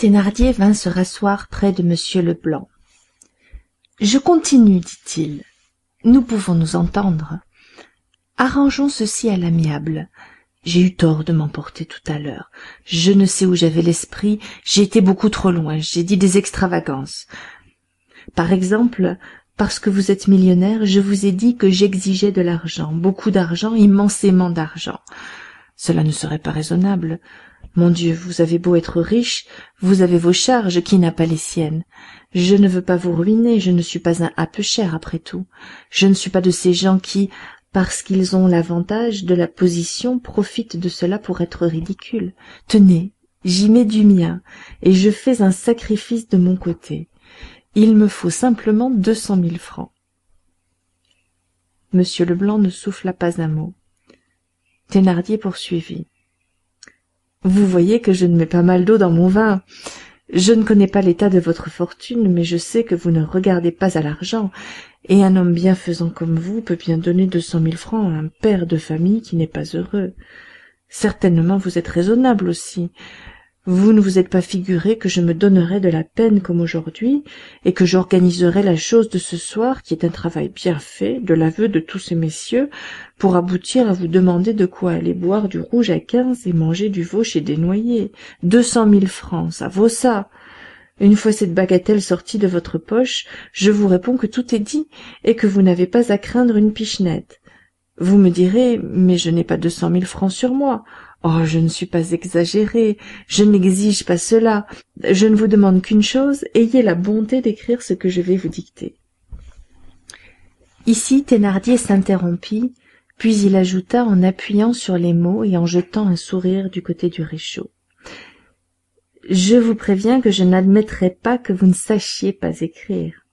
thénardier vint se rasseoir près de m leblanc. Je continue dit-il. Nous pouvons nous entendre. Arrangeons ceci à l'amiable. J'ai eu tort de m'emporter tout à l'heure. Je ne sais où j'avais l'esprit. J'ai été beaucoup trop loin. J'ai dit des extravagances. Par exemple parce que vous êtes millionnaire je vous ai dit que j'exigeais de l'argent beaucoup d'argent immensément d'argent. Cela ne serait pas raisonnable mon dieu vous avez beau être riche vous avez vos charges qui n'a pas les siennes? Je ne veux pas vous ruiner je ne suis pas un peu cher après tout. Je ne suis pas de ces gens qui parce qu'ils ont l'avantage de la position profitent de cela pour être ridicules. Tenez j'y mets du mien et je fais un sacrifice de mon côté. Il me faut simplement deux cent mille francs. M leblanc ne souffla pas un mot. Thénardier poursuivit vous voyez que je ne mets pas mal d'eau dans mon vin. Je ne connais pas l'état de votre fortune mais je sais que vous ne regardez pas à l'argent. Et un homme bienfaisant comme vous peut bien donner deux cent mille francs à un père de famille qui n'est pas heureux. Certainement vous êtes raisonnable aussi vous ne vous êtes pas figuré que je me donnerais de la peine comme aujourd'hui et que j'organiserais la chose de ce soir qui est un travail bien fait de l'aveu de tous ces messieurs pour aboutir à vous demander de quoi aller boire du rouge à quinze et manger du veau chez Desnoyers deux cent mille francs ça vaut ça. Une fois cette bagatelle sortie de votre poche je vous réponds que tout est dit et que vous n'avez pas à craindre une pichenette. Vous me direz mais je n'ai pas deux cent mille francs sur moi oh je ne suis pas exagéré je n'exige pas cela. Je ne vous demande qu'une chose ayez la bonté d'écrire ce que je vais vous dicter. Ici thénardier s'interrompit puis il ajouta en appuyant sur les mots et en jetant un sourire du côté du réchaud. Je vous préviens que je n'admettrai pas que vous ne sachiez pas écrire.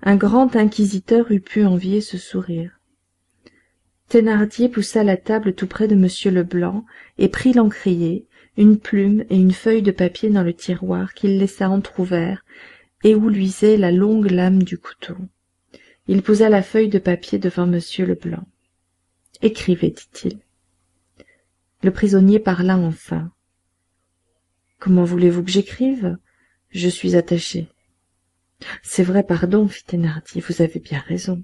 Un grand inquisiteur eût pu envier ce sourire thénardier poussa la table tout près de m leblanc et prit l'encrier une plume et une feuille de papier dans le tiroir qu'il laissa entr'ouvert et où luisait la longue lame du couteau. Il posa la feuille de papier devant m leblanc écrivez dit-il le prisonnier parla enfin comment voulez-vous que j'écrive? Je suis attaché c'est vrai pardon fit thénardier vous avez bien raison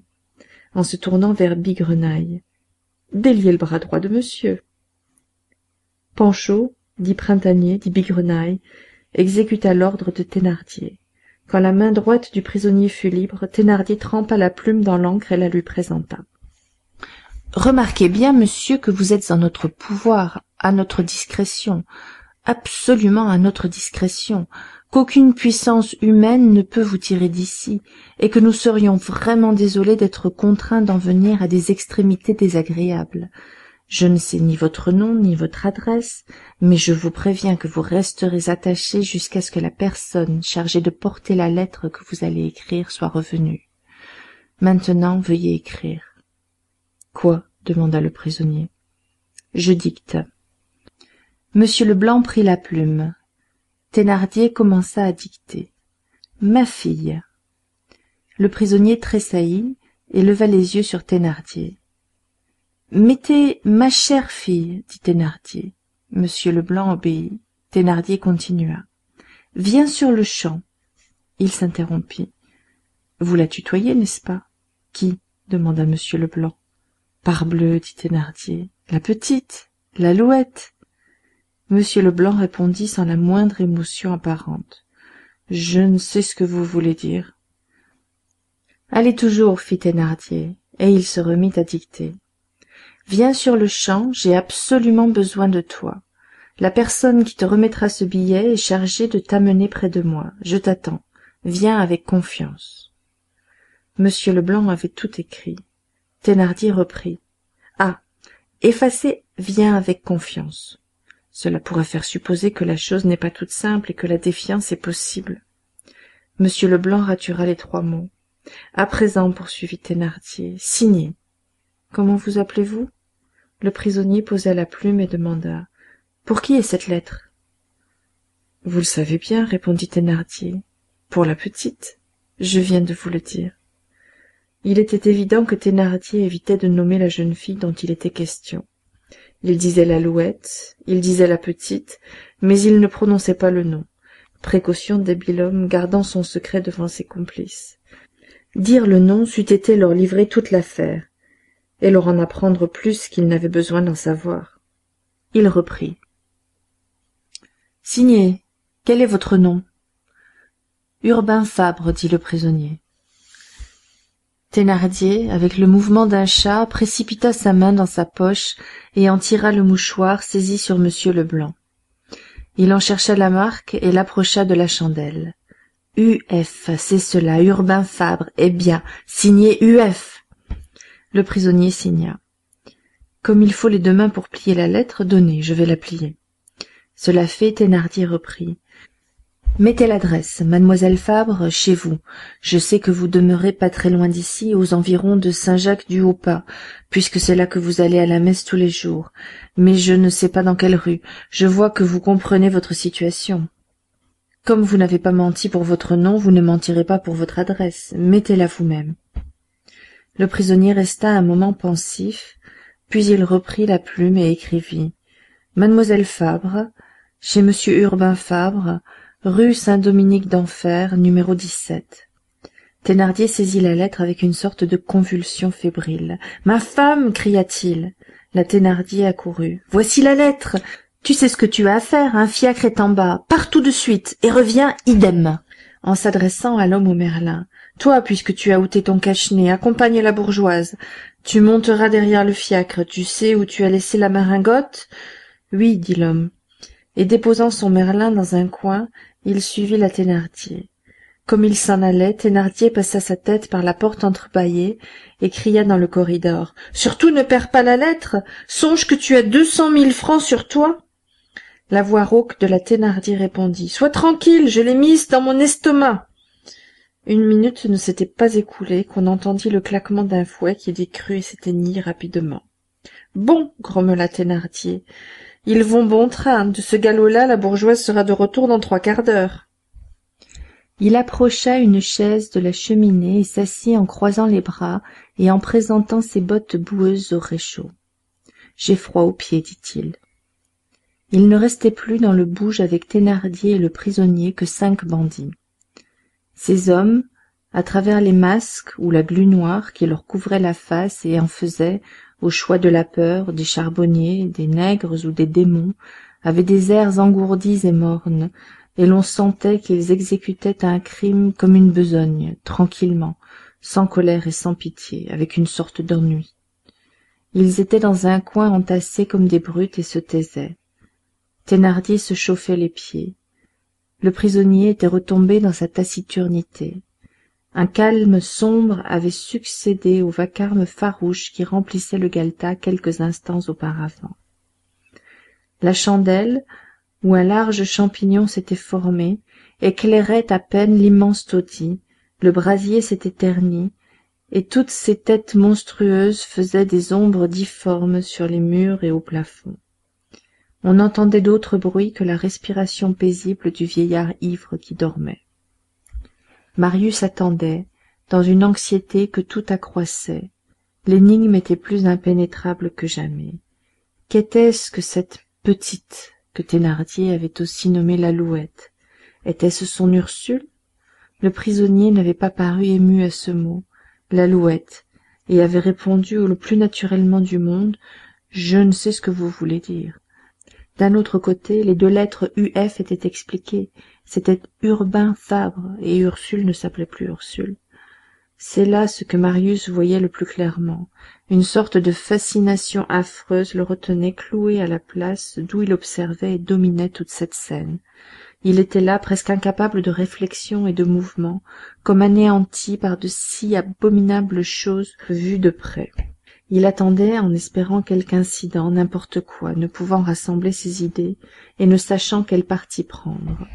en se tournant vers bigrenaille déliez le bras droit de monsieur. Panchaud dit printanier dit bigrenaille exécuta l'ordre de thénardier. Quand la main droite du prisonnier fut libre thénardier trempa la plume dans l'encre et la lui présenta. Remarquez bien monsieur que vous êtes en notre pouvoir à notre discrétion absolument à notre discrétion qu'aucune puissance humaine ne peut vous tirer d'ici et que nous serions vraiment désolés d'être contraints d'en venir à des extrémités désagréables. Je ne sais ni votre nom ni votre adresse mais je vous préviens que vous resterez attaché jusqu'à ce que la personne chargée de porter la lettre que vous allez écrire soit revenue. Maintenant veuillez écrire. Quoi? demanda le prisonnier. Je dicte. Monsieur leblanc prit la plume thénardier commença à dicter. Ma fille. Le prisonnier tressaillit et leva les yeux sur thénardier. Mettez ma chère fille dit thénardier. M leblanc obéit. Thénardier continua. Viens sur-le-champ il s'interrompit. Vous la tutoyez n'est-ce pas? Qui? demanda m leblanc. Parbleu dit thénardier. La petite l'alouette m leblanc répondit sans la moindre émotion apparente. Je ne sais ce que vous voulez dire. Allez toujours fit thénardier et il se remit à dicter. Viens sur-le-champ j'ai absolument besoin de toi. La personne qui te remettra ce billet est chargée de t'amener près de moi. Je t'attends. Viens avec confiance. M leblanc avait tout écrit. Thénardier reprit. Ah effacez viens avec confiance cela pourrait faire supposer que la chose n'est pas toute simple et que la défiance est possible. M leblanc ratura les trois mots. À présent poursuivit thénardier signez. Comment vous appelez-vous? Le prisonnier posa la plume et demanda. Pour qui est cette lettre? Vous le savez bien répondit thénardier. Pour la petite je viens de vous le dire. Il était évident que thénardier évitait de nommer la jeune fille dont il était question il disait l'alouette il disait la petite mais il ne prononçait pas le nom. Précaution d'habile homme gardant son secret devant ses complices. Dire le nom c'eût été leur livrer toute l'affaire et leur en apprendre plus qu'ils n'avaient besoin d'en savoir. Il reprit. Signez quel est votre nom? Urbain fabre dit le prisonnier thénardier avec le mouvement d'un chat précipita sa main dans sa poche et en tira le mouchoir saisi sur m leblanc. Il en chercha la marque et l'approcha de la chandelle. U.F. c'est cela urbain fabre. Eh bien signez U.F. le prisonnier signa. Comme il faut les deux mains pour plier la lettre donnez je vais la plier. Cela fait thénardier reprit mettez l'adresse mademoiselle fabre chez vous. Je sais que vous demeurez pas très loin d'ici aux environs de saint jacques du haut pas puisque c'est là que vous allez à la messe tous les jours. Mais je ne sais pas dans quelle rue. Je vois que vous comprenez votre situation. Comme vous n'avez pas menti pour votre nom vous ne mentirez pas pour votre adresse. Mettez-la vous-même. Le prisonnier resta un moment pensif puis il reprit la plume et écrivit mademoiselle fabre chez monsieur urbain fabre rue Saint-Dominique d'Enfer, numéro 17. Thénardier saisit la lettre avec une sorte de convulsion fébrile. Ma femme cria-t-il. La Thénardier accourut. Voici la lettre. Tu sais ce que tu as à faire, un fiacre est en bas. Pars tout de suite et reviens idem. En s'adressant à l'homme au merlin. Toi, puisque tu as ôté ton cache-nez, accompagne la bourgeoise. Tu monteras derrière le fiacre. Tu sais où tu as laissé la maringotte? Oui, dit l'homme. Et déposant son merlin dans un coin, il suivit la thénardier. Comme il s'en allait thénardier passa sa tête par la porte entrebâillée et cria dans le corridor surtout ne perds pas la lettre! Songe que tu as deux cent mille francs sur toi! La voix rauque de la thénardier répondit sois tranquille je l'ai mise dans mon estomac! Une minute ne s'était pas écoulée qu'on entendit le claquement d'un fouet qui décrut et s'éteignit rapidement bon! grommela thénardier ils vont bon train. De ce galop-là la bourgeoise sera de retour dans trois quarts d'heure. Il approcha une chaise de la cheminée et s'assit en croisant les bras et en présentant ses bottes boueuses au réchaud j'ai froid aux pieds dit-il. Il ne restait plus dans le bouge avec thénardier et le prisonnier que cinq bandits. Ces hommes à travers les masques ou la glu noire qui leur couvrait la face et en faisait au choix de la peur des charbonniers des nègres ou des démons avaient des airs engourdis et mornes et l'on sentait qu'ils exécutaient un crime comme une besogne tranquillement sans colère et sans pitié avec une sorte d'ennui. Ils étaient dans un coin entassés comme des brutes et se taisaient. Thénardier se chauffait les pieds. Le prisonnier était retombé dans sa taciturnité un calme sombre avait succédé au vacarme farouche qui remplissait le galetas quelques instants auparavant. La chandelle où un large champignon s'était formé éclairait à peine l'immense taudis le brasier s'était terni et toutes ces têtes monstrueuses faisaient des ombres difformes sur les murs et au plafond. On n'entendait d'autre bruit que la respiration paisible du vieillard ivre qui dormait marius attendait dans une anxiété que tout accroissait. L'énigme était plus impénétrable que jamais. Qu'était-ce que cette petite que thénardier avait aussi nommée l'alouette? Était-ce son ursule? Le prisonnier n'avait pas paru ému à ce mot. L'alouette. Et avait répondu le plus naturellement du monde je ne sais ce que vous voulez dire d'un autre côté les deux lettres uf étaient expliquées c'était urbain fabre et ursule ne s'appelait plus ursule. C'est là ce que marius voyait le plus clairement. Une sorte de fascination affreuse le retenait cloué à la place d'où il observait et dominait toute cette scène. Il était là presque incapable de réflexion et de mouvement comme anéanti par de si abominables choses vues de près. Il attendait en espérant quelque incident n'importe quoi ne pouvant rassembler ses idées et ne sachant quel parti prendre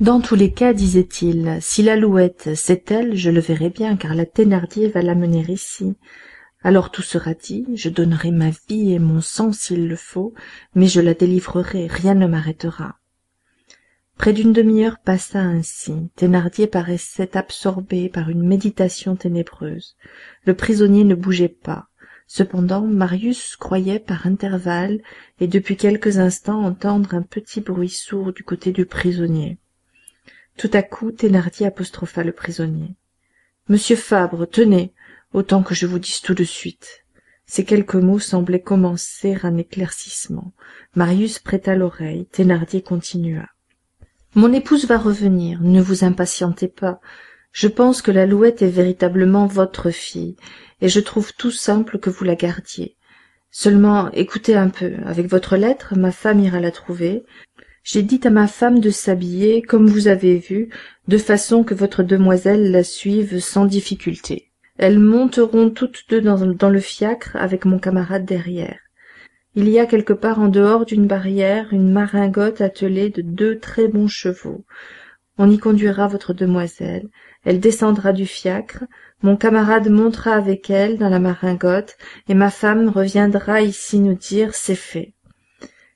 dans tous les cas disait-il si l'alouette c'est elle je le verrai bien car la thénardier va l'amener ici. Alors tout sera dit je donnerai ma vie et mon sang s'il le faut mais je la délivrerai rien ne m'arrêtera. Près d'une demi-heure passa ainsi. Thénardier paraissait absorbé par une méditation ténébreuse. Le prisonnier ne bougeait pas. Cependant marius croyait par intervalles et depuis quelques instants entendre un petit bruit sourd du côté du prisonnier tout à coup thénardier apostropha le prisonnier. Monsieur fabre tenez autant que je vous dise tout de suite. Ces quelques mots semblaient commencer un éclaircissement. Marius prêta l'oreille thénardier continua. Mon épouse va revenir ne vous impatientez pas. Je pense que l'alouette est véritablement votre fille et je trouve tout simple que vous la gardiez. Seulement écoutez un peu. Avec votre lettre ma femme ira la trouver j'ai dit à ma femme de s'habiller comme vous avez vu de façon que votre demoiselle la suive sans difficulté. Elles monteront toutes deux dans, le fiacre avec mon camarade derrière. Il y a quelque part en dehors d'une barrière une maringotte attelée de deux très bons chevaux. On y conduira votre demoiselle. Elle descendra du fiacre. Mon camarade montera avec elle dans la maringotte et ma femme reviendra ici nous dire c'est fait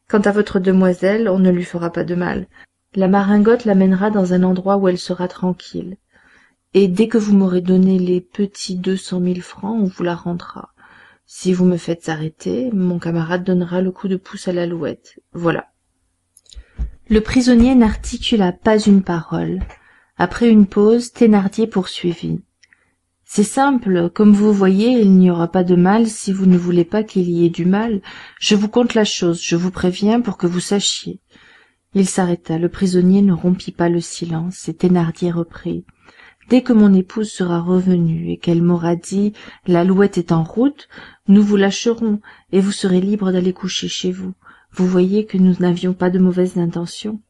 quant à votre demoiselle on ne lui fera pas de mal. La maringotte l'amènera dans un endroit où elle sera tranquille. Et dès que vous m'aurez donné les petits deux cent mille francs on vous la rendra. Si vous me faites arrêter mon camarade donnera le coup de pouce à l'alouette. Voilà. Le prisonnier n'articula pas une parole. Après une pause thénardier poursuivit c'est simple comme vous voyez il n'y aura pas de mal si vous ne voulez pas qu'il y ait du mal. Je vous conte la chose je vous préviens pour que vous sachiez. Il s'arrêta le prisonnier ne rompit pas le silence et thénardier reprit. Dès que mon épouse sera revenue et qu'elle m'aura dit l'alouette est en route nous vous lâcherons et vous serez libre d'aller coucher chez vous. Vous voyez que nous n'avions pas de mauvaises intentions